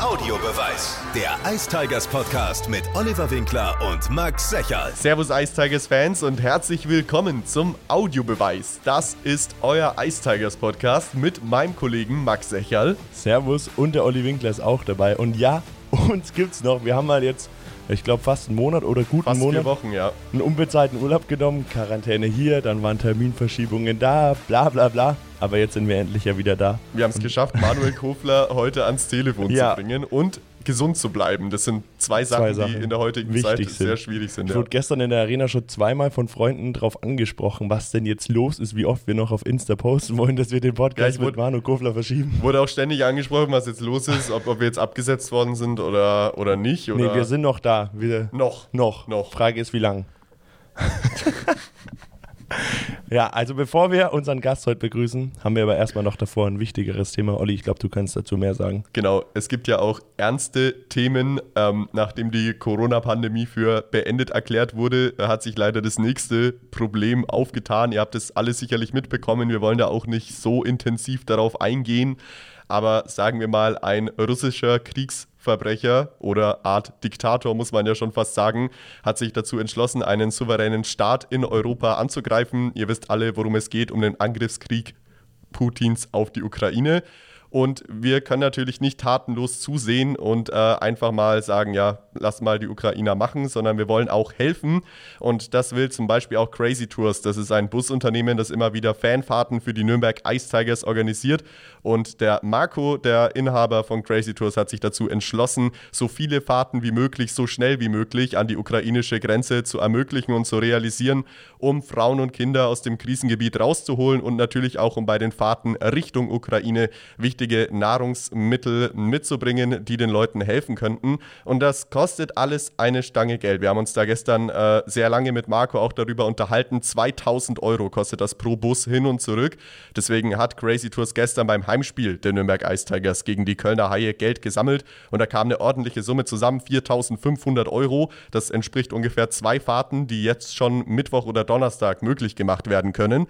Audiobeweis. Der Ice Tigers Podcast mit Oliver Winkler und Max Secherl. Servus Ice Tigers Fans und herzlich willkommen zum Audiobeweis. Das ist euer Ice Tigers Podcast mit meinem Kollegen Max Secherl. Servus und der Olli Winkler ist auch dabei. Und ja, uns gibt's noch. Wir haben mal jetzt, ich glaube, fast einen Monat oder guten Fast Monat vier Wochen, ja. einen unbezahlten Urlaub genommen. Quarantäne hier, dann waren Terminverschiebungen da, bla bla bla. Aber jetzt sind wir endlich ja wieder da. Wir haben es geschafft, Manuel Kofler heute ans Telefon Ja. zu bringen und gesund zu bleiben. Das sind zwei Sachen, Zwei Sachen die in der heutigen Zeit sind. sehr schwierig sind. Ich Ja. wurde gestern in der Arena schon zweimal von Freunden darauf angesprochen, was denn jetzt los ist, wie oft wir noch auf Insta posten wollen, dass wir den Ja, Podcast mit wurde- Manu Kofler verschieben. Wurde auch ständig angesprochen, was jetzt los ist, ob, ob wir jetzt abgesetzt worden sind oder, oder nicht. Oder Nee, wir sind noch da. Wir, noch. Noch. Noch. Frage ist, wie lang? ja, also bevor wir unseren Gast heute begrüßen, haben wir aber erstmal noch davor ein wichtigeres Thema. Olli, ich glaube, du kannst dazu mehr sagen. Genau, es gibt ja auch ernste Themen. Ähm, nachdem die Corona-Pandemie für beendet erklärt wurde, hat sich leider das nächste Problem aufgetan. Ihr habt es alle sicherlich mitbekommen. Wir wollen da auch nicht so intensiv darauf eingehen. Aber sagen wir mal, ein russischer Kriegsverbrecher oder Art Diktator, muss man ja schon fast sagen, hat sich dazu entschlossen, einen souveränen Staat in Europa anzugreifen. Ihr wisst alle, worum es geht, um den Angriffskrieg Putins auf die Ukraine. Und wir können natürlich nicht tatenlos zusehen und äh, einfach mal sagen, ja, lass mal die Ukrainer machen, sondern wir wollen auch helfen. Und das will zum Beispiel auch Crazy Tours. Das ist ein Busunternehmen, das immer wieder Fanfahrten für die Nürnberg Ice Tigers organisiert. Und der Marco, der Inhaber von Crazy Tours, hat sich dazu entschlossen, so viele Fahrten wie möglich, so schnell wie möglich an die ukrainische Grenze zu ermöglichen und zu realisieren, um Frauen und Kinder aus dem Krisengebiet rauszuholen und natürlich auch um bei den Fahrten Richtung Ukraine wichtige Nahrungsmittel mitzubringen, die den Leuten helfen könnten. Und das kostet alles eine Stange Geld. Wir haben uns da gestern äh, sehr lange mit Marco auch darüber unterhalten. 2000 Euro kostet das pro Bus hin und zurück. Deswegen hat Crazy Tours gestern beim Heimspiel der Nürnberg Ice Tigers gegen die Kölner Haie Geld gesammelt und da kam eine ordentliche Summe zusammen, 4500 Euro. Das entspricht ungefähr zwei Fahrten, die jetzt schon Mittwoch oder Donnerstag möglich gemacht werden können.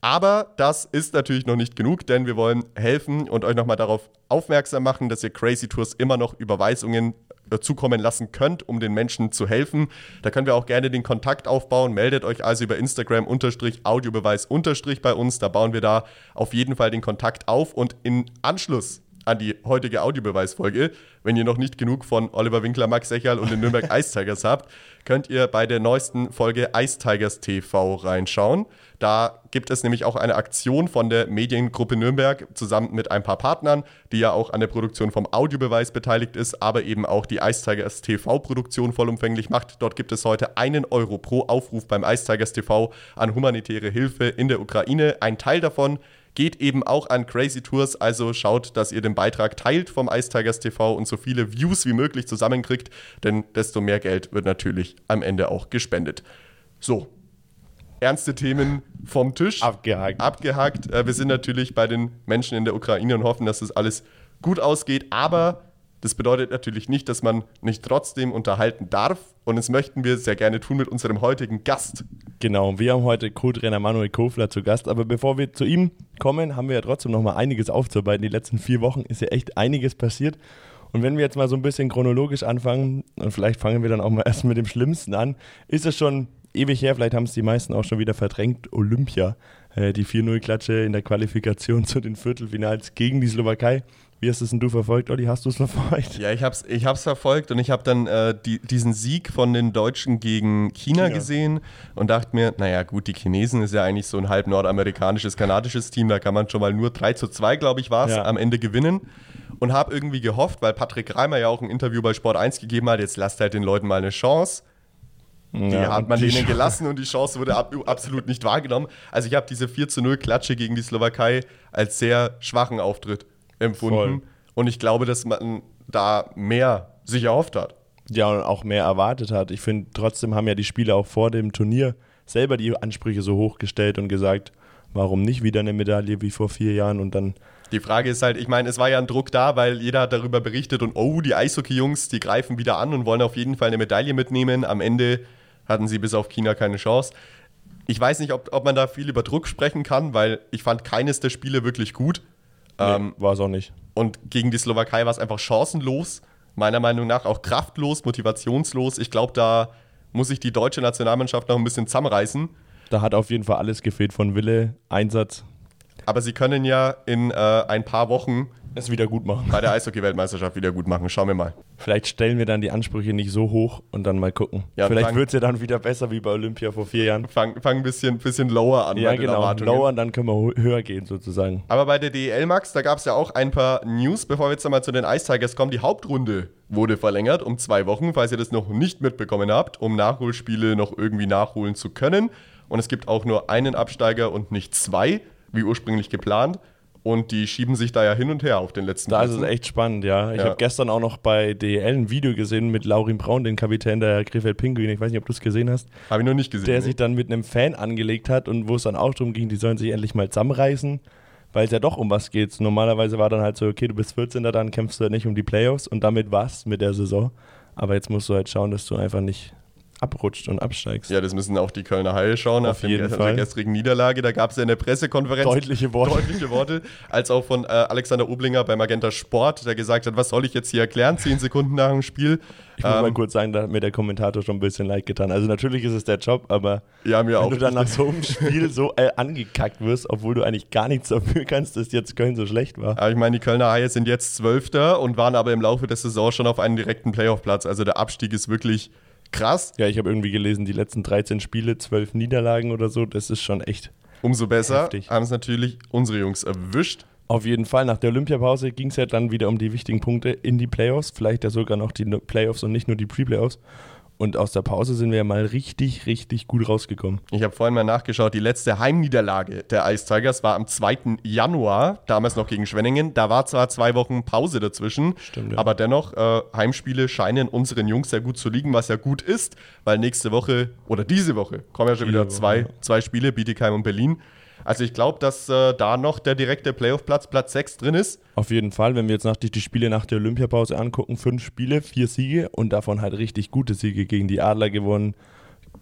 Aber das ist natürlich noch nicht genug, denn wir wollen helfen und euch nochmal darauf aufmerksam machen, dass ihr Crazy Tours immer noch Überweisungen zukommen lassen könnt, um den Menschen zu helfen. Da können wir auch gerne den Kontakt aufbauen. Meldet euch also über Instagram unterstrich Audiobeweis unterstrich bei uns. Da bauen wir da auf jeden Fall den Kontakt auf und in Anschluss an die heutige Audiobeweisfolge. Wenn ihr noch nicht genug von Oliver Winkler, Max Secherl und den Nürnberg Ice Tigers habt, könnt ihr bei der neuesten Folge Ice Tigers TV reinschauen. Da gibt es nämlich auch eine Aktion von der Mediengruppe Nürnberg zusammen mit ein paar Partnern, die ja auch an der Produktion vom Audiobeweis beteiligt ist, aber eben auch die Ice Tigers TV-Produktion vollumfänglich macht. Dort gibt es heute einen Euro pro Aufruf beim Ice Tigers TV an humanitäre Hilfe in der Ukraine. Ein Teil davon geht eben auch an Crazy Tours, also schaut, dass ihr den Beitrag teilt vom Ice Tigers TV und so viele Views wie möglich zusammenkriegt, denn desto mehr Geld wird natürlich am Ende auch gespendet. So, ernste Themen vom Tisch. Abgehakt. Abgehakt. Äh, Wir sind natürlich bei den Menschen in der Ukraine und hoffen, dass das alles gut ausgeht, aber das bedeutet natürlich nicht, dass man nicht trotzdem unterhalten darf und das möchten wir sehr gerne tun mit unserem heutigen Gast. Genau, wir haben heute Co-Trainer Manuel Kofler zu Gast. Aber bevor wir zu ihm kommen, haben wir ja trotzdem noch mal einiges aufzuarbeiten. Die letzten vier Wochen ist ja echt einiges passiert. Und wenn wir jetzt mal so ein bisschen chronologisch anfangen, und vielleicht fangen wir dann auch mal erst mit dem Schlimmsten an, ist es schon ewig her, vielleicht haben es die meisten auch schon wieder verdrängt, Olympia. Äh, die 4-0-Klatsche in der Qualifikation zu den Viertelfinals gegen die Slowakei. Wie hast es denn du verfolgt, Olli? Hast du es verfolgt? Ja, ich hab's, ich hab's verfolgt und ich habe dann äh, die, diesen Sieg von den Deutschen gegen China, China. gesehen und dachte mir, naja gut, die Chinesen ist ja eigentlich so ein halb nordamerikanisches, kanadisches Team, da kann man schon mal nur 3 zu 2, glaube ich, war es, Ja. am Ende gewinnen. Und habe irgendwie gehofft, weil Patrick Reimer ja auch ein Interview bei Sport 1 gegeben hat, jetzt lasst halt den Leuten mal eine Chance. Die hat man denen gelassen und die Chance wurde ab, absolut nicht wahrgenommen. Also ich habe diese 4 zu 0 Klatsche gegen die Slowakei als sehr schwachen Auftritt empfunden. Voll. Und ich glaube, dass man da mehr sich erhofft hat. ja, und auch mehr erwartet hat. Ich finde, trotzdem haben ja die Spieler auch vor dem Turnier selber die Ansprüche so hochgestellt und gesagt, warum nicht wieder eine Medaille wie vor vier Jahren und dann Die Frage ist halt, ich meine, es war ja ein Druck da, weil jeder hat darüber berichtet und oh, die Eishockey-Jungs, die greifen wieder an und wollen auf jeden Fall eine Medaille mitnehmen. Am Ende hatten sie bis auf China keine Chance. Ich weiß nicht, ob, ob man da viel über Druck sprechen kann, weil ich fand keines der Spiele wirklich gut. Ähm, war es auch nicht. Und gegen die Slowakei war es einfach chancenlos, meiner Meinung nach auch kraftlos, motivationslos. Ich glaube, da muss sich die deutsche Nationalmannschaft noch ein bisschen zusammenreißen. Da hat auf jeden Fall alles gefehlt von Wille, Einsatz. Aber sie können ja in äh, ein paar Wochen es wieder gut machen. Bei der Eishockey-Weltmeisterschaft wieder gut machen. Schauen wir mal. Vielleicht stellen wir dann die Ansprüche nicht so hoch und dann mal gucken. Ja, Vielleicht wird es ja dann wieder besser wie bei Olympia vor vier Jahren. Fang, fang ein bisschen, bisschen lower an. Ja, genau. Lower und dann können wir höher gehen sozusagen. Aber bei der DEL, Max, da gab es ja auch ein paar News, bevor wir jetzt einmal zu den Ice Tigers kommen. Die Hauptrunde wurde verlängert um zwei Wochen, falls ihr das noch nicht mitbekommen habt, um Nachholspiele noch irgendwie nachholen zu können. Und es gibt auch nur einen Absteiger und nicht zwei, wie ursprünglich geplant. Und die schieben sich da ja hin und her auf den letzten Da Plätzen. ist es echt spannend, ja. Ich ja. habe gestern auch noch bei DL ein Video gesehen mit Laurin Braun, den Kapitän der Krefeld Pinguin. Ich weiß nicht, ob du es gesehen hast. Habe ich noch nicht gesehen. Der nee. sich dann mit einem Fan angelegt hat und wo es dann auch darum ging, die sollen sich endlich mal zusammenreißen, weil es ja doch um was geht. Normalerweise war dann halt so, okay, du bist 14. dann kämpfst du halt nicht um die Playoffs und damit war's mit der Saison. Aber jetzt musst du halt schauen, dass du einfach nicht abrutscht und absteigst. Ja, das müssen auch die Kölner Haie schauen. Auf nach jeden Fall. der gestrigen Niederlage, da gab es ja in der Pressekonferenz deutliche Worte. deutliche Worte, als auch von äh, Alexander Oblinger bei Magenta Sport, der gesagt hat, was soll ich jetzt hier erklären, zehn Sekunden nach dem Spiel. Ich muss ähm, mal kurz sagen, da hat mir der Kommentator schon ein bisschen leid getan. Also natürlich ist es der Job, aber ja, mir wenn auch. du dann nach so einem Spiel so äh, angekackt wirst, obwohl du eigentlich gar nichts dafür kannst, dass jetzt Köln so schlecht war. Aber ich meine, die Kölner Haie sind jetzt Zwölfter und waren aber im Laufe der Saison schon auf einen direkten Playoff-Platz. Also der Abstieg ist wirklich krass. Ja, ich habe irgendwie gelesen, die letzten 13 Spiele, 12 Niederlagen oder so, das ist schon echt. Umso besser haben es natürlich unsere Jungs erwischt. Auf jeden Fall, nach der Olympiapause ging es ja dann wieder um die wichtigen Punkte in die Playoffs, vielleicht ja sogar noch die Playoffs und nicht nur die Pre-Playoffs. Und aus der Pause sind wir ja mal richtig, richtig gut rausgekommen. Ich habe vorhin mal nachgeschaut, die letzte Heimniederlage der Ice Tigers war am 2. Januar, damals noch gegen Schwenningen. Da war zwar zwei Wochen Pause dazwischen, Stimmt, ja. aber dennoch, äh, Heimspiele scheinen unseren Jungs sehr gut zu liegen, was ja gut ist, weil nächste Woche oder diese Woche kommen ja schon wieder zwei, zwei Spiele, Bietigheim und Berlin. Also ich glaube, dass äh, da noch der direkte Playoff-Platz, Platz 6 drin ist. Auf jeden Fall, wenn wir jetzt nach die, die Spiele nach der Olympiapause angucken, fünf Spiele, vier Siege und davon halt richtig gute Siege gegen die Adler gewonnen,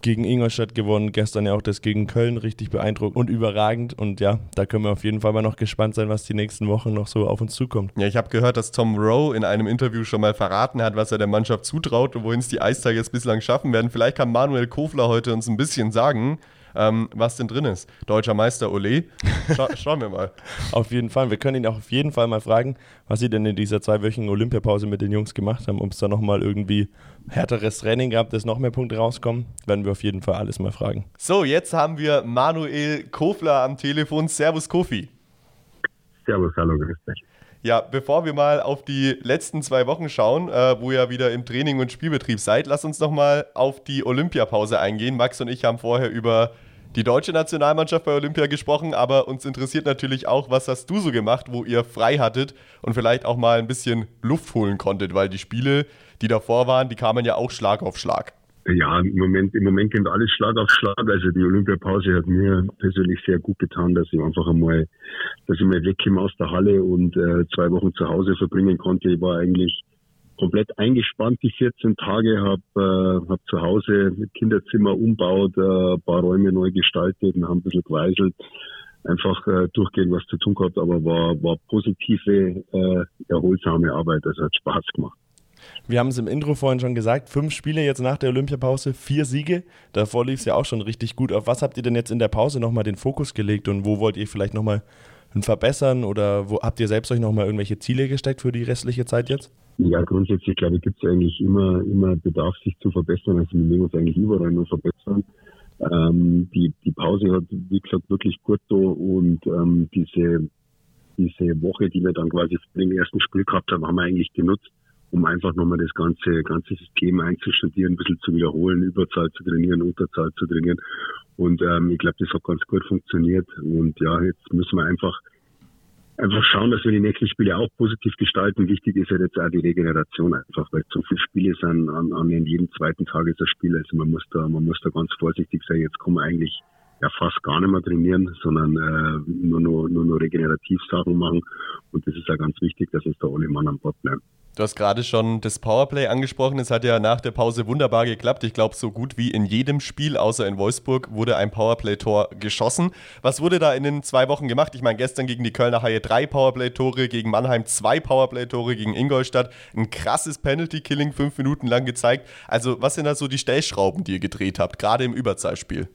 gegen Ingolstadt gewonnen, gestern ja auch das gegen Köln richtig beeindruckend und überragend. Und ja, da können wir auf jeden Fall mal noch gespannt sein, was die nächsten Wochen noch so auf uns zukommt. Ja, ich habe gehört, dass Tom Rowe in einem Interview schon mal verraten hat, was er der Mannschaft zutraut und wohin es die Eistage jetzt bislang schaffen werden. Vielleicht kann Manuel Kofler heute uns ein bisschen sagen, ähm, was denn drin ist. Deutscher Meister Ole. Scha schauen wir mal. auf jeden Fall. Wir können ihn auch auf jeden Fall mal fragen, was sie denn in dieser zweiwöchigen Olympiapause mit den Jungs gemacht haben, ob es da nochmal irgendwie härteres Training gab, dass noch mehr Punkte rauskommen. Werden wir auf jeden Fall alles mal fragen. So, jetzt haben wir Manuel Kofler am Telefon. Servus Kofi. Servus, hallo, grüß dich. Ja, bevor wir mal auf die letzten zwei Wochen schauen, äh, wo ihr wieder im Training und Spielbetrieb seid, lasst uns nochmal auf die Olympiapause eingehen. Max und ich haben vorher über die deutsche Nationalmannschaft bei Olympia gesprochen, aber uns interessiert natürlich auch, was hast du so gemacht, wo ihr frei hattet und vielleicht auch mal ein bisschen Luft holen konntet, weil die Spiele, die davor waren, die kamen ja auch Schlag auf Schlag. Ja, im Moment, im Moment geht alles Schlag auf Schlag. Also die Olympiapause hat mir persönlich sehr gut getan, dass ich einfach einmal, dass ich mal wegkomme aus der Halle und äh, zwei Wochen zu Hause verbringen konnte. Ich war eigentlich komplett eingespannt die 14 Tage, habe äh, hab zu Hause Kinderzimmer umbaut, äh, paar Räume neu gestaltet und haben ein bisschen geweiselt. Einfach äh, durchgehend was zu tun gehabt, aber war, war positive, äh, erholsame Arbeit. Also hat Spaß gemacht. Wir haben es im Intro vorhin schon gesagt, fünf Spiele jetzt nach der Olympiapause, vier Siege. Davor lief es ja auch schon richtig gut. Auf was habt ihr denn jetzt in der Pause nochmal den Fokus gelegt und wo wollt ihr vielleicht nochmal verbessern oder wo habt ihr selbst euch nochmal irgendwelche Ziele gesteckt für die restliche Zeit jetzt? Ja, grundsätzlich glaube ich, gibt es eigentlich immer, immer Bedarf, sich zu verbessern. Also wir mögen uns eigentlich überall nur verbessern. Ähm, die, die Pause hat, wie gesagt, wirklich gut da und ähm, diese, diese Woche, die wir dann quasi vor dem ersten Spiel gehabt haben, haben wir eigentlich genutzt, um einfach nochmal das ganze, ganze System einzustudieren, ein bisschen zu wiederholen, Überzahl zu trainieren, Unterzahl zu trainieren. Und ähm, ich glaube, das hat ganz gut funktioniert. Und ja, jetzt müssen wir einfach einfach schauen, dass wir die nächsten Spiele auch positiv gestalten. Wichtig ist ja jetzt auch die Regeneration einfach, weil so viele Spiele sind an, an jedem zweiten Tag ist ein Spiel. Also man muss da, man muss da ganz vorsichtig sein. Jetzt man eigentlich ja fast gar nicht mehr trainieren, sondern äh, nur, nur, nur, nur regenerativ Sachen machen. Und das ist ja ganz wichtig, dass uns da alle Mann an Bord bleiben. Du hast gerade schon das Powerplay angesprochen. Es hat ja nach der Pause wunderbar geklappt. Ich glaube, so gut wie in jedem Spiel, außer in Wolfsburg, wurde ein Powerplay-Tor geschossen. Was wurde da in den zwei Wochen gemacht? Ich meine, gestern gegen die Kölner Haie drei Powerplay-Tore, gegen Mannheim zwei Powerplay-Tore, gegen Ingolstadt ein krasses Penalty-Killing fünf Minuten lang gezeigt. Also, was sind da so die Stellschrauben, die ihr gedreht habt, gerade im Überzahlspiel?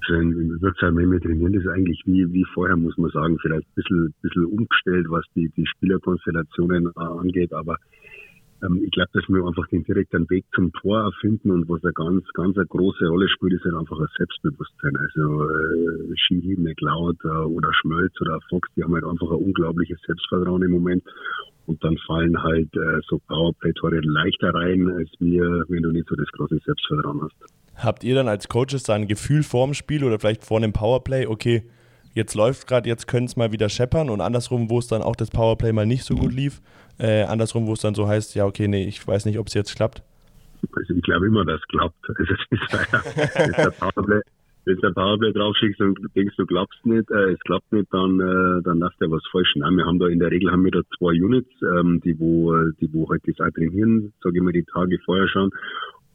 Schön, wird halt wenn wir trainieren, ist eigentlich wie, wie vorher, muss man sagen, vielleicht ein bisschen, bisschen umgestellt, was die, die Spielerkonstellationen äh, angeht, aber ähm, ich glaube, dass wir einfach den direkten Weg zum Tor erfinden und was eine ganz, ganz eine große Rolle spielt, ist halt einfach ein Selbstbewusstsein. Also äh, Ski, McLeod äh, oder Schmölz oder Fox, die haben halt einfach ein unglaubliches Selbstvertrauen im Moment und dann fallen halt äh, so Powerplay-Tore leichter rein, als wir, wenn du nicht so das große Selbstvertrauen hast. Habt ihr dann als Coaches da ein Gefühl vorm Spiel oder vielleicht vor einem Powerplay, okay, jetzt läuft gerade, jetzt können es mal wieder scheppern und andersrum, wo es dann auch das Powerplay mal nicht so gut lief, äh, andersrum, wo es dann so heißt, ja, okay, nee, ich weiß nicht, ob es jetzt klappt? Also ich glaube immer, dass es klappt. Also es ist, der Powerplay, wenn du ein Powerplay draufschickst und denkst, du glaubst nicht, äh, es klappt nicht, dann, äh, dann läuft ja was falsch. Nein, wir haben da in der Regel haben wir da zwei Units, ähm, die wo, die wo halt das auch trainieren, sage ich mal, die Tage vorher schon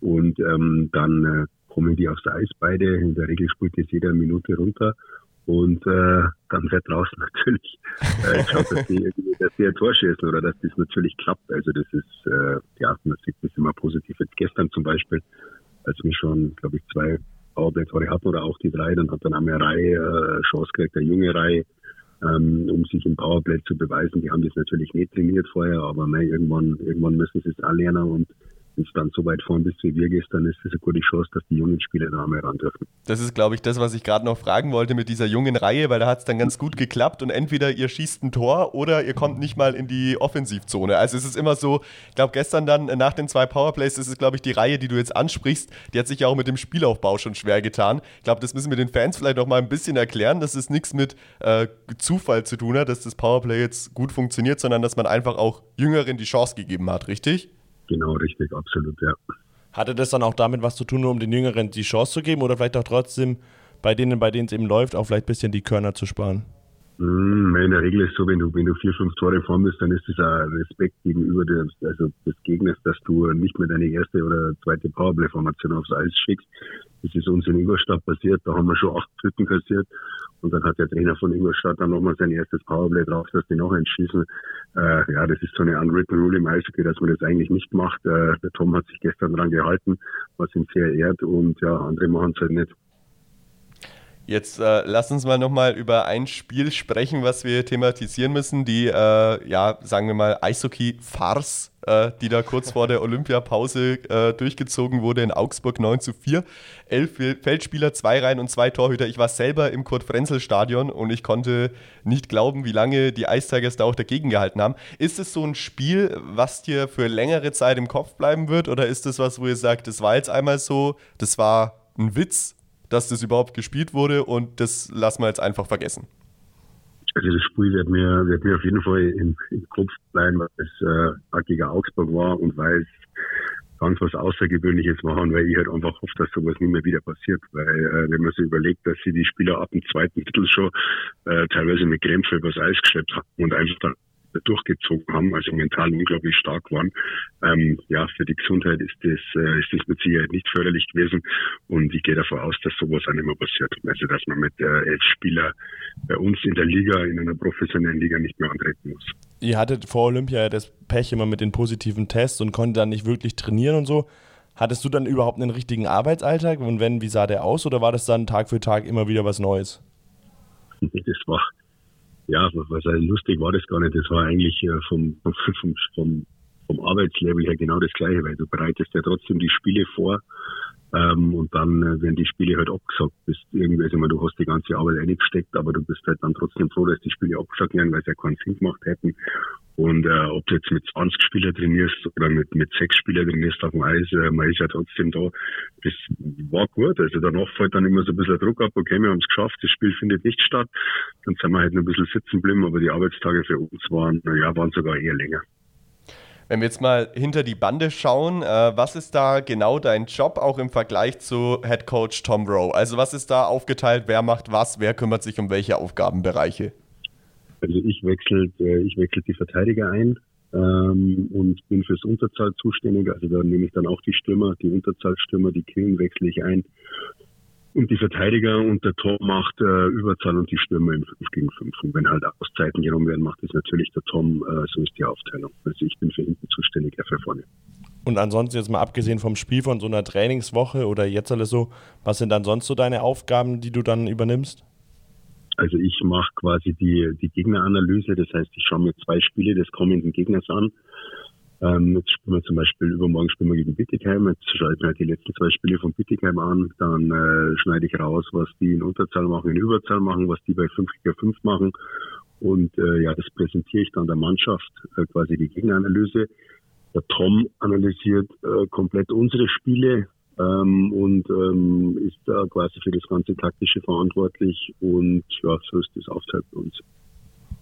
und ähm, dann äh, kommen die aufs Eis beide. In der Regel spielt das jeder Minute runter. Und äh, dann wird draußen natürlich äh, geschaut, dass die, dass die ein Tor schießen oder dass das natürlich klappt. Also das ist, äh, ja, man sieht das immer positiv. Jetzt gestern zum Beispiel, als wir schon, glaube ich, zwei Powerplay-Tore hatten oder auch die drei, dann hat dann eine Reihe äh, Chance gekriegt, eine junge Reihe, ähm, um sich im Powerplay zu beweisen. Die haben das natürlich nicht trainiert vorher, aber nein, irgendwann, irgendwann müssen sie es auch lernen und wenn dann so weit vorn bist wie wir gestern, ist es eine gute Chance, dass die jungen Spieler da mal ran dürfen. Das ist, glaube ich, das, was ich gerade noch fragen wollte mit dieser jungen Reihe, weil da hat es dann ganz gut geklappt und entweder ihr schießt ein Tor oder ihr kommt nicht mal in die Offensivzone. Also es ist immer so, ich glaube, gestern dann äh, nach den zwei Powerplays ist es, glaube ich, die Reihe, die du jetzt ansprichst, die hat sich ja auch mit dem Spielaufbau schon schwer getan. Ich glaube, das müssen wir den Fans vielleicht noch mal ein bisschen erklären, dass es nichts mit äh, Zufall zu tun hat, dass das Powerplay jetzt gut funktioniert, sondern dass man einfach auch Jüngeren die Chance gegeben hat, richtig? Genau, richtig, absolut, ja. Hatte das dann auch damit was zu tun, nur um den Jüngeren die Chance zu geben oder vielleicht auch trotzdem bei denen, bei denen es eben läuft, auch vielleicht ein bisschen die Körner zu sparen? Mm, in der Regel ist es so, wenn du, wenn du vier, fünf Tore vorn bist, dann ist das ein Respekt gegenüber des, also des Gegners, dass du nicht mehr deine erste oder zweite Powerplay-Formation aufs Eis schickst. Das ist uns in Ingolstadt passiert, da haben wir schon acht Dritten kassiert und dann hat der Trainer von Ingolstadt dann nochmal sein erstes Powerplay drauf, dass die noch entschießen. Äh, ja, das ist so eine unwritten rule im Eishockey, dass man das eigentlich nicht macht. Äh, der Tom hat sich gestern dran gehalten, was ihn sehr ehrt und ja, andere machen es halt nicht. Jetzt äh, lass uns mal nochmal über ein Spiel sprechen, was wir thematisieren müssen. Die, äh, ja, sagen wir mal, Eishockey-Farce, äh, die da kurz vor der Olympiapause äh, durchgezogen wurde in Augsburg 9 zu 4. Elf Feldspieler, zwei Reihen und zwei Torhüter. Ich war selber im Kurt-Frenzel-Stadion und ich konnte nicht glauben, wie lange die Ice Tigers da auch dagegen gehalten haben. Ist es so ein Spiel, was dir für längere Zeit im Kopf bleiben wird? Oder ist es was, wo ihr sagt, das war jetzt einmal so, das war ein Witz dass das überhaupt gespielt wurde und das lassen wir jetzt einfach vergessen. Also das Spiel wird mir, wird mir auf jeden Fall im, im Kopf bleiben, weil es äh, gegen Augsburg war und weil es ganz was Außergewöhnliches machen, weil ich halt einfach hoffe, dass sowas nicht mehr wieder passiert. Weil äh, wenn man sich überlegt, dass sie die Spieler ab dem zweiten Titel schon äh, teilweise mit Krämpfe übers Eis geschleppt haben und einfach dann durchgezogen haben, also mental unglaublich stark waren. Ähm, ja, für die Gesundheit ist das, äh, ist das mit Sicherheit nicht förderlich gewesen und ich gehe davon aus, dass sowas auch nicht mehr passiert. Also, dass man mit äh, elf Spieler bei uns in der Liga, in einer professionellen Liga nicht mehr antreten muss. Ihr hattet vor Olympia das Pech immer mit den positiven Tests und konntet dann nicht wirklich trainieren und so. Hattest du dann überhaupt einen richtigen Arbeitsalltag und wenn, wie sah der aus oder war das dann Tag für Tag immer wieder was Neues? Das war, ja, was also lustig war das gar nicht. Das war eigentlich äh, vom, vom, vom, vom Arbeitslevel her genau das Gleiche, weil du bereitest ja trotzdem die Spiele vor ähm, und dann äh, werden die Spiele halt abgesagt. Bist irgendwie, also, du hast die ganze Arbeit eingesteckt, aber du bist halt dann trotzdem froh, dass die Spiele abgesagt werden, weil sie ja keinen Sinn gemacht hätten. Und äh, ob du jetzt mit 20 Spielern trainierst oder mit, mit sechs Spielern trainierst auf dem Eis, äh, man ist ja trotzdem da. Das war gut. Also danach fällt dann immer so ein bisschen Druck ab, okay, wir haben es geschafft, das Spiel findet nicht statt. Dann sind wir halt noch ein bisschen sitzen geblieben, aber die Arbeitstage für uns waren, ja, waren sogar eher länger. Wenn wir jetzt mal hinter die Bande schauen, äh, was ist da genau dein Job auch im Vergleich zu Head Coach Tom Rowe? Also was ist da aufgeteilt, wer macht was, wer kümmert sich um welche Aufgabenbereiche? Also ich wechselt, äh, ich wechselt die Verteidiger ein. ähm, und bin fürs Unterzahl zuständig. Also da nehme ich dann auch die Stürmer, die Unterzahlstürmer, die Killen wechsle ich ein und die Verteidiger und der Tom macht äh, Überzahl und die Stürmer im 5 gegen 5. Und wenn halt Auszeiten genommen werden, macht es natürlich der Tom, äh, so ist die Aufteilung. Also ich bin für hinten zuständig, er für vorne. Und ansonsten jetzt mal abgesehen vom Spiel von so einer Trainingswoche oder jetzt alles so, was sind dann sonst so deine Aufgaben, die du dann übernimmst? Also ich mache quasi die, die Gegneranalyse, das heißt, ich schaue mir zwei Spiele des kommenden Gegners an ähm, jetzt spielen wir zum Beispiel, übermorgen spielen wir gegen Bittigheim. Jetzt schaue ich mir halt die letzten zwei Spiele von Bittigheim an. Dann äh, schneide ich raus, was die in Unterzahl machen, in Überzahl machen, was die bei 5 gegen 5 machen. Und äh, ja, das präsentiere ich dann der Mannschaft, äh, quasi die Gegneranalyse. Der Tom analysiert äh, komplett unsere Spiele ähm, und ähm, ist da quasi für das ganze Taktische verantwortlich. Und ja, so ist das Aufteilt bei uns.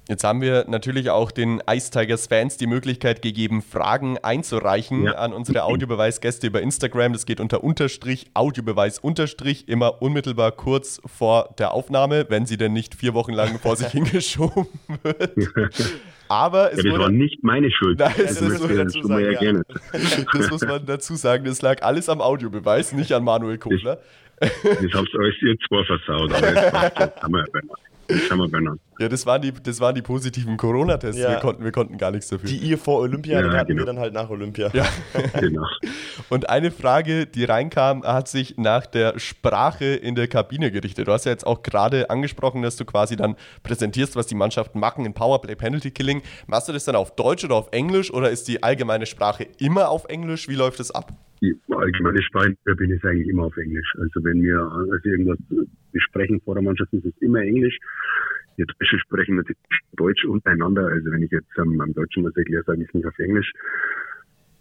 Jetzt haben wir natürlich auch den Ice Tigers Fans die Möglichkeit gegeben, Fragen einzureichen ja. an unsere Audiobeweisgäste über Instagram. Das geht unter Unterstrich, Audiobeweis Unterstrich, immer unmittelbar kurz vor der Aufnahme, wenn sie denn nicht vier Wochen lang vor sich hingeschoben wird. Aber es ja, das wurde, war nicht meine Schuld. Nein, das, das, muss dazu sagen, ja. das muss man dazu sagen. Das lag alles am Audiobeweis, nicht an Manuel. Das, das habt ihr euch ihr zwar versaut, aber jetzt haben wir ja ja, das waren die, das waren die positiven Corona-Tests. Ja. Wir, konnten, wir konnten gar nichts dafür. Die ihr vor Olympia, ja, hatten genau. wir dann halt nach Olympia. Ja. genau. Und eine Frage, die reinkam, hat sich nach der Sprache in der Kabine gerichtet. Du hast ja jetzt auch gerade angesprochen, dass du quasi dann präsentierst, was die Mannschaften machen in Powerplay Penalty Killing. Machst du das dann auf Deutsch oder auf Englisch oder ist die allgemeine Sprache immer auf Englisch? Wie läuft das ab? Die allgemeine Sprache bin ich eigentlich immer auf Englisch. Also wenn wir also irgendwas besprechen vor der Mannschaft, ist es immer Englisch. Die Deutsche sprechen natürlich Deutsch untereinander. Also wenn ich jetzt ähm, am Deutschen was erkläre, sage ich es nicht auf Englisch.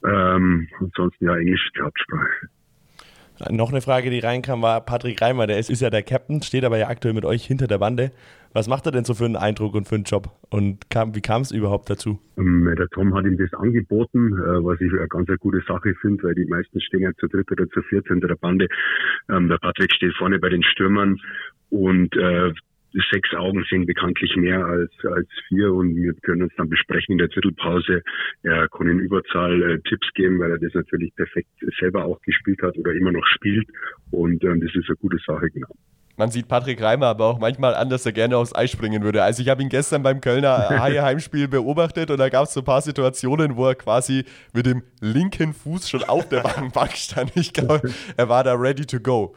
Ähm, ansonsten ja, Englisch ist die Hauptsprache. Noch eine Frage, die reinkam, war Patrick Reimer, der ist, ist ja der Captain, steht aber ja aktuell mit euch hinter der Bande. Was macht er denn so für einen Eindruck und für einen Job? Und kam, wie kam es überhaupt dazu? Ähm, der Tom hat ihm das angeboten, äh, was ich eine ganz eine gute Sache finde, weil die meisten stehen ja zu dritt oder zu viert hinter der Bande. Ähm, der Patrick steht vorne bei den Stürmern und äh, sechs Augen sehen bekanntlich mehr als, als vier und wir können uns dann besprechen in der Drittelpause. Er kann in Überzahl äh, Tipps geben, weil er das natürlich perfekt selber auch gespielt hat oder immer noch spielt und ähm, das ist eine gute Sache, genau. Man sieht Patrick Reimer aber auch manchmal an, dass er gerne aufs Eis springen würde. Also ich habe ihn gestern beim Kölner Haie Heimspiel beobachtet und da gab es so ein paar Situationen, wo er quasi mit dem linken Fuß schon auf der Bank stand. Ich glaube, er war da ready to go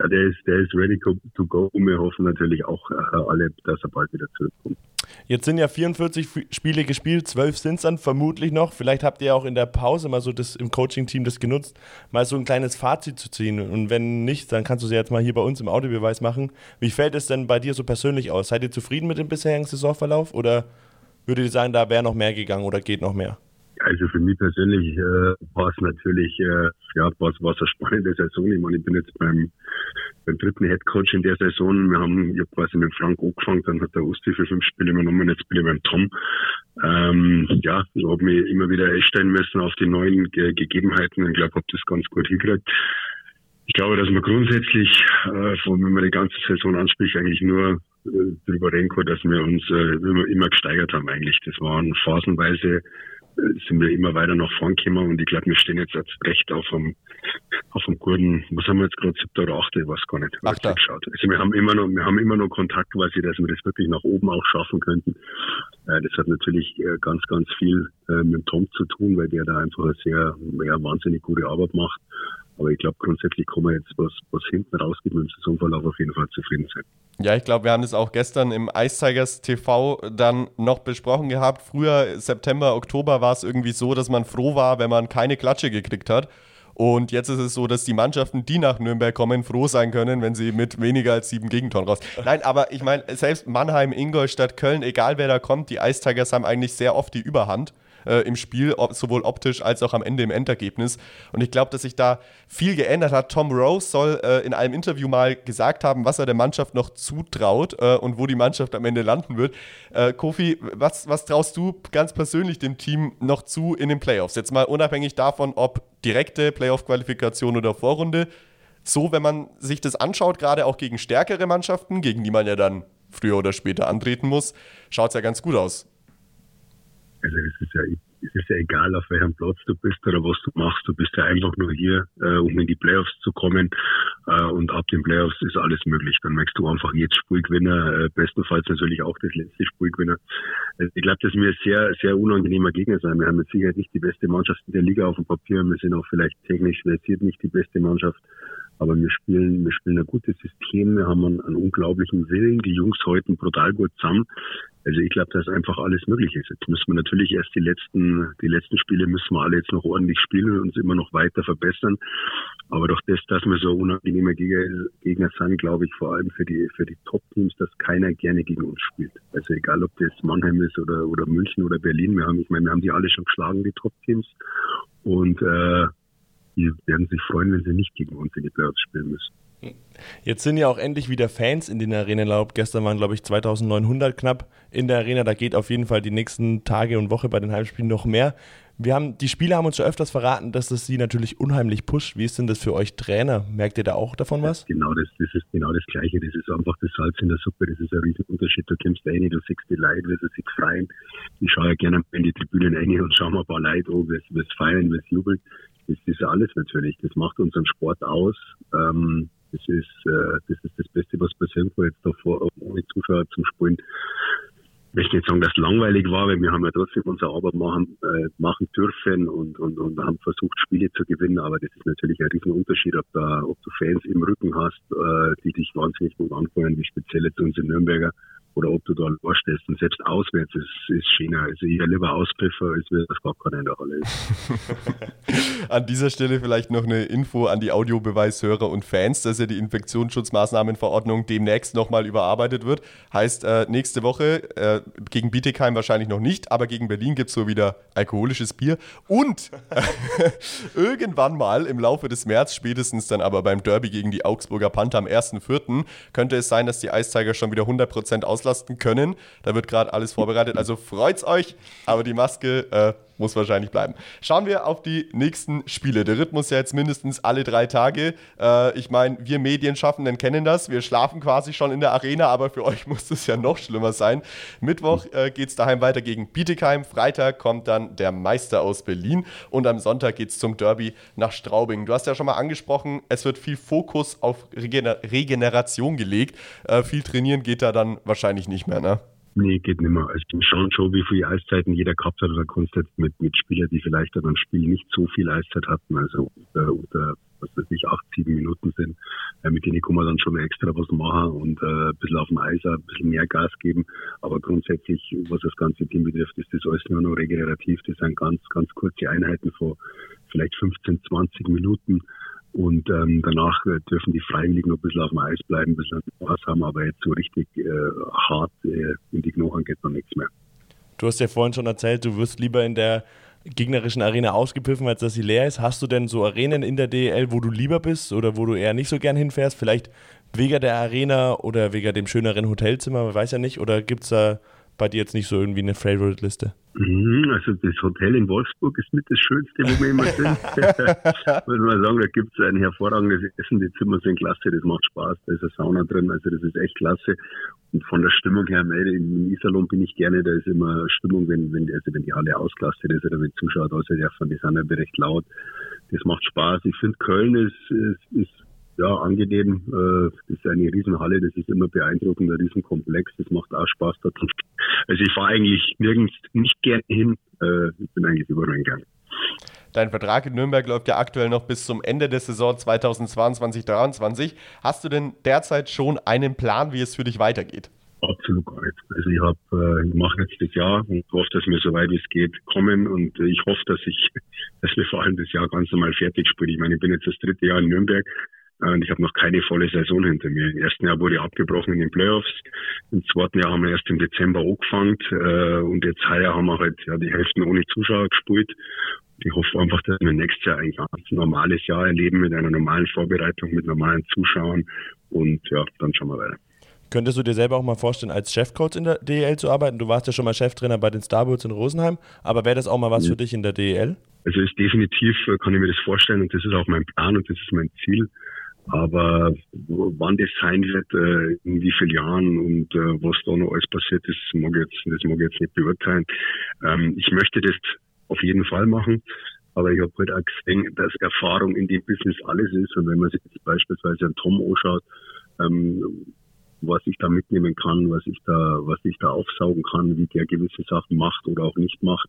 ja, der ist, der ist ready to go. Wir hoffen natürlich auch äh, alle, dass er bald wieder zurückkommt. Jetzt sind ja 44 Spiele gespielt, 12 sind es dann vermutlich noch. Vielleicht habt ihr auch in der Pause mal so das im Coaching-Team das genutzt, mal so ein kleines Fazit zu ziehen. Und wenn nicht, dann kannst du es ja jetzt mal hier bei uns im Audiobeweis machen. Wie fällt es denn bei dir so persönlich aus? Seid ihr zufrieden mit dem bisherigen Saisonverlauf oder würdet ihr sagen, da wäre noch mehr gegangen oder geht noch mehr? Also für mich persönlich äh, war es natürlich äh, ja was was eine spannende Saison. Ich meine, ich bin jetzt beim beim dritten Headcoach in der Saison. Wir haben, ich habe quasi mit Frank angefangen, dann hat der Usti für fünf Spiele übernommen, jetzt bin ich beim Tom. Ähm, ja, ich habe mich immer wieder einstellen müssen auf die neuen Ge Gegebenheiten und ich glaube, habe das ganz gut hingekriegt. Ich glaube, dass man grundsätzlich, äh, wenn man die ganze Saison anspricht, eigentlich nur äh, darüber reden kann, dass wir uns äh, immer, immer gesteigert haben eigentlich. Das waren phasenweise sind wir immer weiter nach vorn gekommen und ich glaube, wir stehen jetzt als recht auf dem, auf dem guten, was haben wir jetzt gerade, siebter oder achte, ich weiß gar nicht, Achter. Also wir haben immer noch, wir haben immer noch Kontakt quasi, dass wir das wirklich nach oben auch schaffen könnten. Äh, das hat natürlich äh, ganz, ganz viel äh, mit Tom zu tun, weil der da einfach eine sehr, ja, wahnsinnig gute Arbeit macht. Aber ich glaube, grundsätzlich kann man jetzt, was, was hinten rausgeht mit dem Saisonverlauf auf jeden Fall zufrieden sein. Ja, ich glaube, wir haben das auch gestern im Ice Tigers TV dann noch besprochen gehabt. Früher, September, Oktober, war es irgendwie so, dass man froh war, wenn man keine Klatsche gekriegt hat. Und jetzt ist es so, dass die Mannschaften, die nach Nürnberg kommen, froh sein können, wenn sie mit weniger als sieben Gegentoren raus. Nein, aber ich meine, selbst Mannheim, Ingolstadt, Köln, egal wer da kommt, die Ice haben eigentlich sehr oft die Überhand äh, im Spiel, ob, sowohl optisch als auch am Ende im Endergebnis. Und ich glaube, dass sich da viel geändert hat. Tom Rose soll äh, in einem Interview mal gesagt haben, was er der Mannschaft noch zutraut äh, und wo die Mannschaft am Ende landen wird. Äh, Kofi, was, was traust du ganz persönlich dem Team noch zu in den Playoffs? Jetzt mal unabhängig davon, ob direkte Playoff-Qualifikation oder Vorrunde. So, wenn man sich das anschaut, gerade auch gegen stärkere Mannschaften, gegen die man ja dann früher oder später antreten muss, schaut es ja ganz gut aus. Also es ist ja, es ist ja egal, auf welchem Platz du bist oder was du machst. Du bist ja einfach nur hier, äh, um in die Playoffs zu kommen. Äh, und ab den Playoffs ist alles möglich. Dann merkst du einfach jetzt Spielgewinner, äh, bestenfalls natürlich auch das letzte Spielgewinner. Also ich glaube, dass wir sehr, sehr unangenehmer Gegner sein. Wir haben mit Sicherheit nicht die beste Mannschaft in der Liga auf dem Papier. Wir sind auch vielleicht technisch versiert nicht die beste Mannschaft. Aber wir spielen, wir spielen ein gutes System, wir haben einen, einen unglaublichen Willen, die Jungs halten brutal gut zusammen. Also ich glaube, dass einfach alles möglich ist. Jetzt müssen wir natürlich erst die letzten, die letzten Spiele müssen wir alle jetzt noch ordentlich spielen und uns immer noch weiter verbessern. Aber durch das, dass wir so unangenehme Gegner, Gegner sind, glaube ich vor allem für die, für die Top-Teams, dass keiner gerne gegen uns spielt. Also egal, ob das Mannheim ist oder, oder München oder Berlin. Wir haben, ich meine, wir haben die alle schon geschlagen, die Top-Teams. Und, äh, die werden sich freuen, wenn sie nicht gegen uns in die Playoffs spielen müssen. Jetzt sind ja auch endlich wieder Fans in den Arenen erlaubt. Gestern waren, glaube ich, 2900 knapp in der Arena. Da geht auf jeden Fall die nächsten Tage und Woche bei den Heimspielen noch mehr. Wir haben, die Spieler haben uns schon öfters verraten, dass das sie natürlich unheimlich pusht. Wie ist denn das für euch Trainer? Merkt ihr da auch davon was? Genau, das, das ist genau das Gleiche. Das ist einfach das Salz in der Suppe. Das ist ein Riesenunterschied. Du kommst rein, du siehst die Leute, wie sie sich freuen. Ich schaue ja gerne in die Tribünen rein und schaue mal ein paar Leute an, wie feiern, wie jubeln das ist alles natürlich. Das macht unseren Sport aus. Ähm, das ist, äh, das ist das Beste, was passieren kann, jetzt davor ohne Zuschauer zum Spielen. Ich möchte nicht sagen, dass es langweilig war, weil wir haben ja trotzdem unsere Arbeit machen, äh, machen dürfen und, und, und haben versucht, Spiele zu gewinnen. Aber das ist natürlich ein Riesenunterschied, ob, da, ob du Fans im Rücken hast, äh, die dich wahnsinnig gut anfeuern, wie speziell jetzt unsere Nürnberger oder ob du da vorstellst. Und selbst auswärts ist, ist schöner. Also ich lieber Auspfiffer, als wir das gar Halle ist. an dieser Stelle vielleicht noch eine Info an die Audiobeweishörer und Fans, dass ja die Infektionsschutzmaßnahmenverordnung demnächst nochmal überarbeitet wird. Heißt, äh, nächste Woche äh, gegen Bietigheim wahrscheinlich noch nicht, aber gegen Berlin gibt es so wieder alkoholisches Bier. Und irgendwann mal im Laufe des März, spätestens dann aber beim Derby gegen die Augsburger Panther am 1.4., könnte es sein, dass die Eiszeiger schon wieder 100% aus auslasten können. Da wird gerade alles vorbereitet. Also freut's euch, aber die Maske äh, muss wahrscheinlich bleiben. Schauen wir auf die nächsten Spiele. Der Rhythmus ja jetzt mindestens alle drei Tage. Äh, ich meine, wir Medienschaffenden kennen das. Wir schlafen quasi schon in der Arena, aber für euch muss es ja noch schlimmer sein. Mittwoch äh, geht es daheim weiter gegen Bietigheim. Freitag kommt dann der Meister aus Berlin und am Sonntag geht es zum Derby nach Straubing. Du hast ja schon mal angesprochen, es wird viel Fokus auf Regener Regeneration gelegt. Äh, viel trainieren geht da dann wahrscheinlich nicht mehr, ne? Nee, geht nicht mehr. Also schauen schon, wie viele Eiszeiten jeder gehabt hat oder kannst mit, mit Spielern, die vielleicht dann am Spiel nicht so viel Eiszeit hatten, also unter, unter was weiß ich, acht, sieben Minuten sind. Äh, mit denen kann man dann schon extra was machen und äh, ein bisschen auf dem Eis ein bisschen mehr Gas geben. Aber grundsätzlich, was das ganze Team betrifft, ist das alles nur noch regenerativ. Das sind ganz, ganz kurze Einheiten von vielleicht 15, 20 Minuten. Und ähm, danach äh, dürfen die Freiwilligen noch ein bisschen auf dem Eis bleiben, ein bisschen Spaß haben, aber jetzt so richtig äh, hart äh, in die Knochen geht noch nichts mehr. Du hast ja vorhin schon erzählt, du wirst lieber in der gegnerischen Arena ausgepfiffen, als dass sie leer ist. Hast du denn so Arenen in der DEL, wo du lieber bist oder wo du eher nicht so gern hinfährst? Vielleicht wegen der Arena oder wegen dem schöneren Hotelzimmer, man weiß ja nicht. Oder gibt es da bei dir jetzt nicht so irgendwie eine Favorite-Liste? Mhm, also das Hotel in Wolfsburg ist mit das Schönste, wo wir immer sind. Muss man sagen, da gibt es ein hervorragendes Essen, die Zimmer sind klasse, das macht Spaß, da ist eine Sauna drin, also das ist echt klasse. Und von der Stimmung her, im Isalon bin ich gerne, da ist immer Stimmung, wenn, wenn, also wenn die Halle ausgelastet ist oder wenn Zuschauer da sind, ja, die sind ja recht laut. Das macht Spaß. Ich finde Köln ist, ist, ist ja, angenehm. Äh, das ist eine Riesenhalle, das ist immer beeindruckend, ein Riesenkomplex, das macht auch Spaß dort. Also ich fahre eigentlich nirgends nicht gerne hin, äh, ich bin eigentlich überall gern. Dein Vertrag in Nürnberg läuft ja aktuell noch bis zum Ende der Saison 2022-23. Hast du denn derzeit schon einen Plan, wie es für dich weitergeht? Absolut gar nicht. Also ich habe, äh, ich mache jetzt das Jahr und hoffe, dass wir so weit wie es geht kommen und ich hoffe, dass ich, dass wir vor allem das Jahr ganz normal fertig spielen. Ich meine, ich bin jetzt das dritte Jahr in Nürnberg und ich habe noch keine volle Saison hinter mir. Im ersten Jahr wurde abgebrochen in den Playoffs. Im zweiten Jahr haben wir erst im Dezember angefangen. Äh, und jetzt heuer haben wir halt ja, die Hälfte ohne Zuschauer gespielt. Ich hoffe einfach, dass wir nächstes Jahr ein ganz normales Jahr erleben mit einer normalen Vorbereitung, mit normalen Zuschauern. Und ja, dann schauen wir weiter. Könntest du dir selber auch mal vorstellen, als Chefcoach in der DEL zu arbeiten? Du warst ja schon mal Cheftrainer bei den Starbirds in Rosenheim, aber wäre das auch mal was für dich in der DEL? Also ist definitiv, äh, kann ich mir das vorstellen und das ist auch mein Plan und das ist mein Ziel, Aber wann das sein wird, äh, in wie vielen Jahren und äh, was da noch alles passiert ist, mag jetzt, das mag ich jetzt nicht beurteilen. Ähm, ich möchte das auf jeden Fall machen. Aber ich habe halt auch gesehen, dass Erfahrung in dem Business alles ist. Und wenn man sich jetzt beispielsweise einen Tom anschaut, ähm, was ich da mitnehmen kann, was ich da, was ich da aufsaugen kann, wie der gewisse Sachen macht oder auch nicht macht.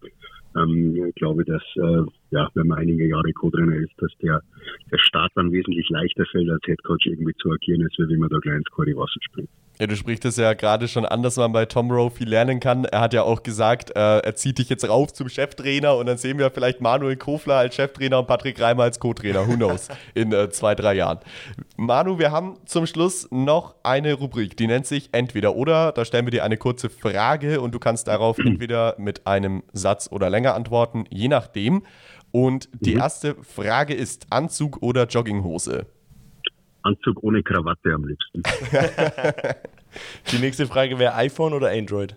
Ich glaube, dass, äh, ja, wenn man einige Jahre Co-Trainer ist, dass der, der Start dann wesentlich leichter fällt, als Headcoach irgendwie zu agieren, als wenn man da ins Kalte Wasser springt. Ja, du sprichst es ja gerade schon an, dass man bei Tom Rowe viel lernen kann. Er hat ja auch gesagt, äh, er zieht dich jetzt rauf zum Cheftrainer und dann sehen wir vielleicht Manuel Kofler als Cheftrainer und Patrick Reimer als Co-Trainer. Who knows? In äh, zwei, drei Jahren. Manu, wir haben zum Schluss noch eine Rubrik, die nennt sich Entweder oder. Da stellen wir dir eine kurze Frage und du kannst darauf entweder mit einem Satz oder länger antworten, je nachdem. Und die mhm. erste Frage ist: Anzug oder Jogginghose? Anzug ohne Krawatte am liebsten. Die nächste Frage wäre iPhone oder Android?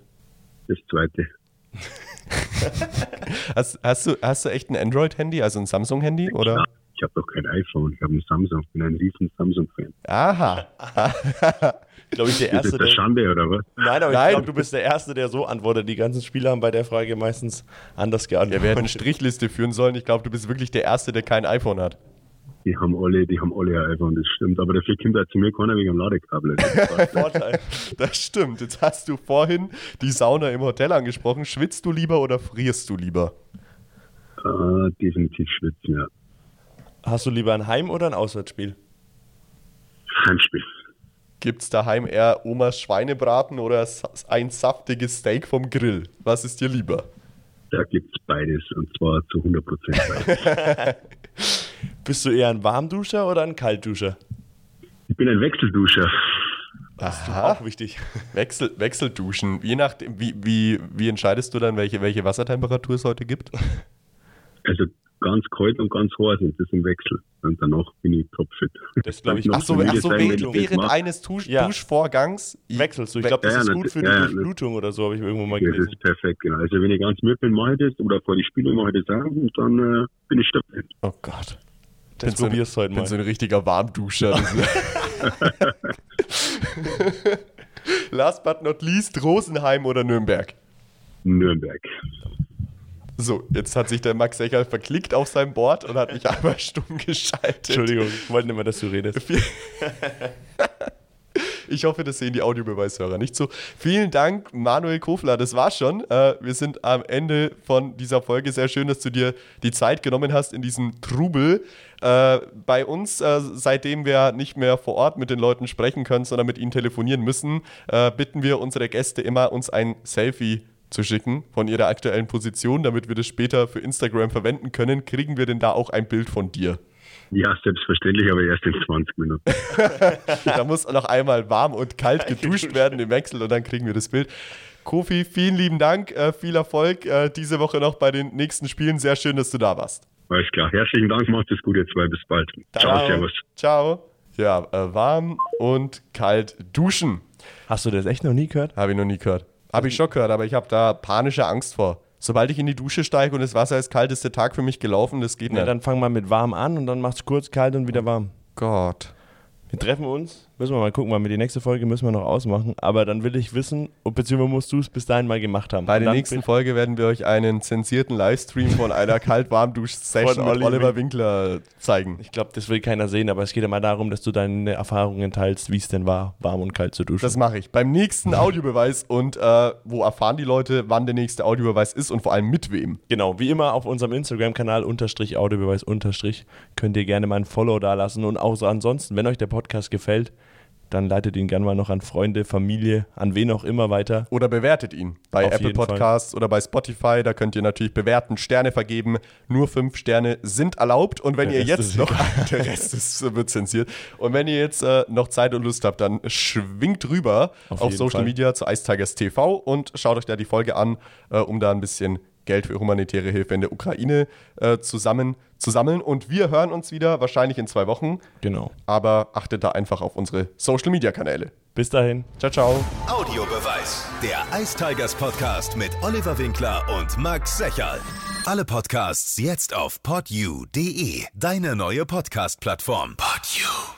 Das zweite. hast, hast, du, hast du echt ein Android-Handy, also ein Samsung-Handy? Ja, ich habe doch kein iPhone, ich habe ein Samsung. Ich bin ein riesen Samsung-Fan. Aha. glaube ich, der Erste. Ist das Schande oder was? Nein, aber Nein. ich glaube, du bist der Erste, der so antwortet. Die ganzen Spieler haben bei der Frage meistens anders geantwortet. Ja, wir hätten eine Strichliste führen sollen. Ich glaube, du bist wirklich der Erste, der kein iPhone hat die haben alle, die haben alle ein iPhone, das stimmt. Aber dafür kommt auch zu mir keiner wegen dem Ladekabel. Vorteil. Das stimmt. Jetzt hast du vorhin die Sauna im Hotel angesprochen. Schwitzt du lieber oder frierst du lieber? Uh, definitiv schwitzen, ja. Hast du lieber ein Heim- oder ein Auswärtsspiel? Heimspiel. Gibt es daheim eher Omas Schweinebraten oder ein saftiges Steak vom Grill? Was ist dir lieber? Da gibt es beides und zwar zu 100 Prozent Bist du eher ein Warmduscher oder ein Kaltduscher? Ich bin ein Wechselduscher. Das ist auch wichtig. Wechsel, Wechselduschen. Je nachdem, wie, wie, wie entscheidest du dann, welche, welche Wassertemperatur es heute gibt? Also ganz kalt und ganz heiß und das im Wechsel. Und danach bin ich topfit. Das glaube ich. Achso, ach so, während, während eines Tusch ja. Duschvorgangs wechselst du. Ich glaube, das ja, ist gut für die ja, Durchblutung oder so, habe ich irgendwo mal gelesen. Das ist perfekt, genau. Also wenn ich ganz müde bin, mache ich das oder vor die Spiele mache ich das auch und dann äh, bin ich stabil. Oh Gott. Das bin probierst so, heute mal. Ich bin so ein richtiger Warmduscher. Last but not least, Rosenheim oder Nürnberg? Nürnberg. So, jetzt hat sich der Max Echerl verklickt auf sein Board und hat mich einmal stumm geschaltet. Entschuldigung, ich wollte nicht mehr, dass du redest. Ich hoffe, das sehen die Audiobeweishörer nicht so. Vielen Dank, Manuel Kofler. Das war's schon. Äh, wir sind am Ende von dieser Folge. Sehr schön, dass du dir die Zeit genommen hast in diesem Trubel. Äh, bei uns, äh, seitdem wir nicht mehr vor Ort mit den Leuten sprechen können, sondern mit ihnen telefonieren müssen, bitten wir unsere Gäste immer, uns ein Selfie zu schicken von ihrer aktuellen Position, damit wir das später für Instagram verwenden können. Kriegen wir denn da auch ein Bild von dir? Ja, selbstverständlich, aber erst in 20 Minuten. da muss noch einmal warm und kalt geduscht werden im Wechsel und dann kriegen wir das Bild. Kofi, vielen lieben Dank, äh, viel Erfolg äh, diese Woche noch bei den nächsten Spielen. Sehr schön, dass du da warst. Alles klar. Herzlichen Dank, macht es gut, ihr zwei. Bis bald. Ciao, Ciao servus. Ciao. Ja, äh, warm und kalt duschen. Hast du das echt noch nie gehört? Habe ich noch nie gehört. Habe ich schon gehört, aber ich habe da panische Angst vor. Sobald ich in die Dusche steige und das Wasser ist kalt, ist der Tag für mich gelaufen. Das geht ja, nicht. Dann fang mal mit warm an und dann machst du kurz kalt und wieder warm. Gott. Wir treffen uns Müssen wir mal gucken, weil wir die nächste Folge müssen wir noch ausmachen. Aber dann will ich wissen, beziehungsweise musst du es bis dahin mal gemacht haben. Bei der nächsten Folge werden wir euch einen zensierten Livestream von einer Kalt-Warm-Dusch-Session mit Oliver Winkler zeigen. Ich glaube, das will keiner sehen, aber es geht ja mal darum, dass du deine Erfahrungen teilst, wie es denn war, warm und kalt zu duschen. Das mache ich. Beim nächsten Audiobeweis und äh, wo erfahren die Leute, wann der nächste Audiobeweis ist und vor allem mit wem. Genau, wie immer auf unserem Instagram-Kanal unterstrich Audiobeweis unterstrich könnt ihr gerne mal ein Follow da lassen und auch so ansonsten, wenn euch der Podcast gefällt, dann leitet ihn gerne mal noch an Freunde, Familie, an wen auch immer weiter. Oder bewertet ihn bei Auf Apple Podcasts Fall. oder bei Spotify. Da könnt ihr natürlich bewerten, Sterne vergeben. Nur fünf Sterne sind erlaubt. Und wenn der ihr Rest jetzt noch, der Rest ist, wird zensiert. Und wenn ihr jetzt äh, noch Zeit und Lust habt, dann schwingt rüber auf, auf Social Fall. Media zu Ice Tigers TV und schaut euch da die Folge an, äh, um da ein bisschen Geld für humanitäre Hilfe in der Ukraine äh, zusammen zu sammeln. Und wir hören uns wieder wahrscheinlich in zwei Wochen. Genau. Aber achtet da einfach auf unsere Social Media Kanäle. Bis dahin. Ciao, ciao. Audiobeweis. Der Ice Tigers Podcast mit Oliver Winkler und Max Secherl. Alle Podcasts jetzt auf podyou.de. Deine neue Podcast-Plattform. Podyou.